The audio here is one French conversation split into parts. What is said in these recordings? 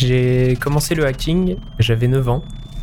J'ai commencé le hacking, j'avais 9 ans.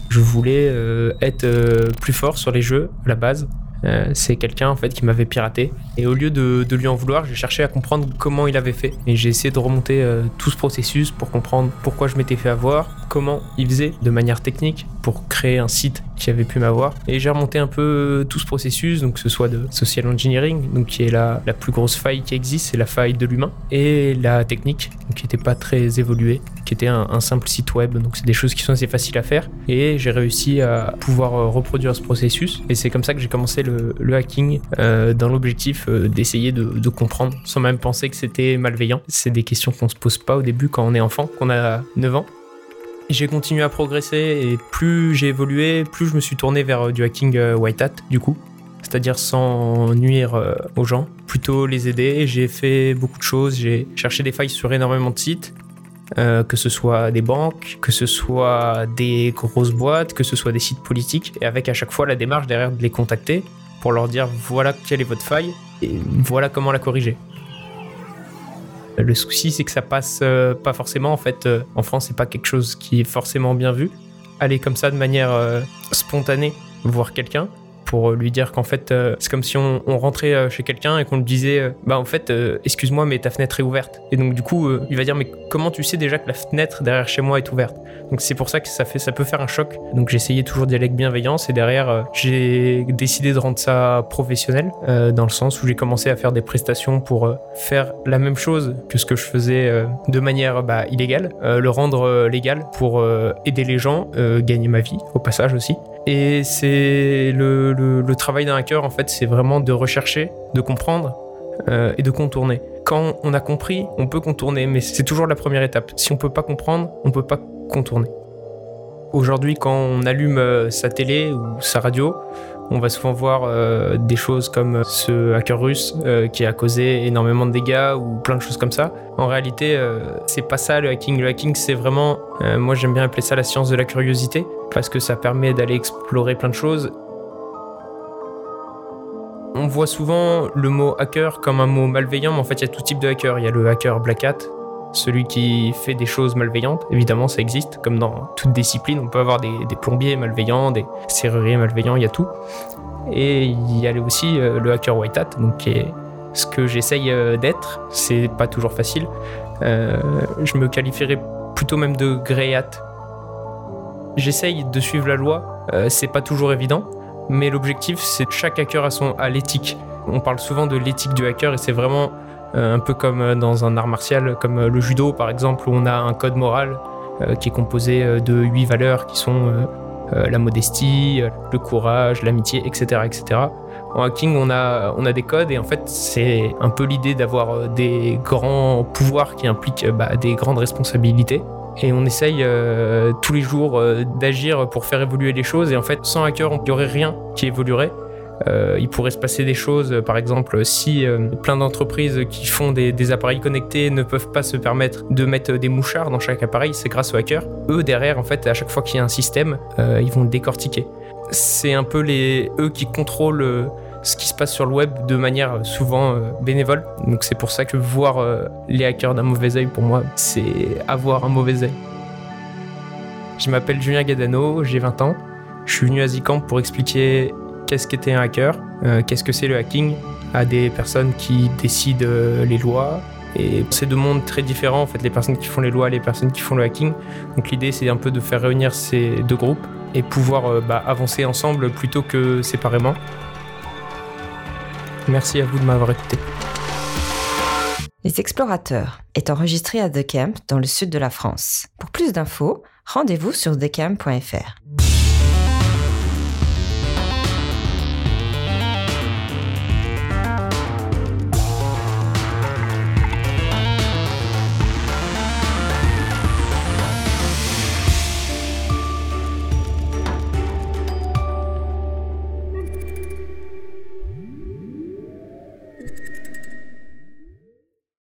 Je voulais euh, être euh, plus fort sur les jeux à la base. Euh, c'est quelqu'un en fait qui m'avait piraté et au lieu de, lui en vouloir j'ai cherché à comprendre comment il avait fait et j'ai essayé de remonter tout ce processus pour comprendre pourquoi je m'étais fait avoir comment il faisait de manière technique pour créer un site qui avait pu m'avoir et j'ai remonté un peu tout ce processus donc que ce soit de social engineering donc qui est la, la plus grosse faille qui existe c'est la faille de l'humain et la technique donc, qui n'était pas très évoluée qui était un, simple site web donc c'est des choses qui sont assez faciles à faire et j'ai réussi à pouvoir euh, reproduire ce processus et c'est comme ça que j'ai commencé le, le hacking euh, dans l'objectif euh, d'essayer de, de, comprendre sans même penser que c'était malveillant. C'est des questions qu'on se pose pas au début quand on est enfant, qu'on a 9 ans. J'ai continué à progresser et plus j'ai évolué, plus je me suis tourné vers du hacking white hat du coup. C'est-à-dire sans nuire aux gens, plutôt les aider. J'ai fait beaucoup de choses, j'ai cherché des failles sur énormément de sites, euh, que ce soit des banques, que ce soit des grosses boîtes, que ce soit des sites politiques, et avec à chaque fois la démarche derrière de les contacter pour leur dire voilà quelle est votre faille et voilà comment la corriger. Le souci, c'est que ça passe euh, pas forcément. En fait, euh, en France, c'est pas quelque chose qui est forcément bien vu. Aller comme ça de manière euh, spontanée voir quelqu'un, pour lui dire qu'en fait, euh, c'est comme si on, rentrait euh, chez quelqu'un et qu'on lui disait euh, Bah, en fait, excuse-moi, mais ta fenêtre est ouverte. Et donc, du coup, il va dire Mais comment tu sais déjà que la fenêtre derrière chez moi est ouverte? Donc, c'est pour ça que ça, fait, ça peut faire un choc. Donc, essayé toujours d'y aller avec bienveillance et derrière, j'ai décidé de rendre ça professionnel dans le sens où j'ai commencé à faire des prestations pour faire la même chose que ce que je faisais de manière bah, illégale, le rendre légal pour aider les gens, gagner ma vie au passage aussi. Et c'est le, le, travail d'un hacker, en fait, c'est vraiment de rechercher, de comprendre euh, et de contourner. Quand on a compris, on peut contourner, mais c'est toujours la première étape. Si on peut pas comprendre, on peut pas contourner. Aujourd'hui, quand on allume euh, sa télé ou sa radio, on va souvent voir euh, des choses comme ce hacker russe euh, qui a causé énormément de dégâts ou plein de choses comme ça. En réalité, euh, c'est pas ça le hacking. Le hacking, c'est vraiment, euh, moi j'aime bien appeler ça la science de la curiosité parce que ça permet d'aller explorer plein de choses. On voit souvent le mot hacker comme un mot malveillant, mais en fait il y a tout type de hacker. Il y a le hacker black hat, celui qui fait des choses malveillantes. Évidemment, ça existe, comme dans toute discipline. On peut avoir des, plombiers malveillants, des serruriers malveillants, il y a tout. Et il y a aussi euh, le hacker white hat, donc qui est ce que j'essaye euh, d'être. C'est pas toujours facile. Euh, je me qualifierais plutôt même de grey hat. J'essaye de suivre la loi. Euh, c'est pas toujours évident, mais l'objectif, c'est que chaque hacker a son à l'éthique. On parle souvent de l'éthique du hacker et c'est vraiment un peu comme dans un art martial, comme le judo par exemple, où on a un code moral euh, qui est composé euh, de huit valeurs qui sont euh, la modestie, le courage, l'amitié, etc., etc. En hacking, on a, on a des codes et en fait, c'est un peu l'idée d'avoir des grands pouvoirs qui impliquent bah, des grandes responsabilités. Et on essaye euh, tous les jours euh, d'agir pour faire évoluer les choses. Et en fait, sans hacker, il n'y aurait rien qui évoluerait. Euh, il pourrait se passer des choses, par exemple, si euh, plein d'entreprises qui font des, appareils connectés ne peuvent pas se permettre de mettre des mouchards dans chaque appareil, c'est grâce aux hackers. Eux, derrière, en fait, à chaque fois qu'il y a un système, euh, ils vont le décortiquer. C'est un peu les, eux qui contrôlent euh, ce qui se passe sur le web de manière souvent euh, bénévole. Donc c'est pour ça que voir euh, les hackers d'un mauvais œil, pour moi, c'est avoir un mauvais œil. Je m'appelle Julien Gadano, j'ai 20 ans. Je suis venu à Zicamp pour expliquer qu'est-ce qu'était un hacker, euh, qu'est-ce que c'est le hacking à des personnes qui décident euh, les lois. Et c'est deux mondes très différents, en fait, les personnes qui font les lois les personnes qui font le hacking. Donc l'idée, c'est un peu de faire réunir ces deux groupes et pouvoir euh, bah, avancer ensemble plutôt que séparément. Merci à vous de m'avoir écouté. Les Explorateurs est enregistré à The Camp dans le sud de la France. Pour plus d'infos, rendez-vous sur thecamp.fr.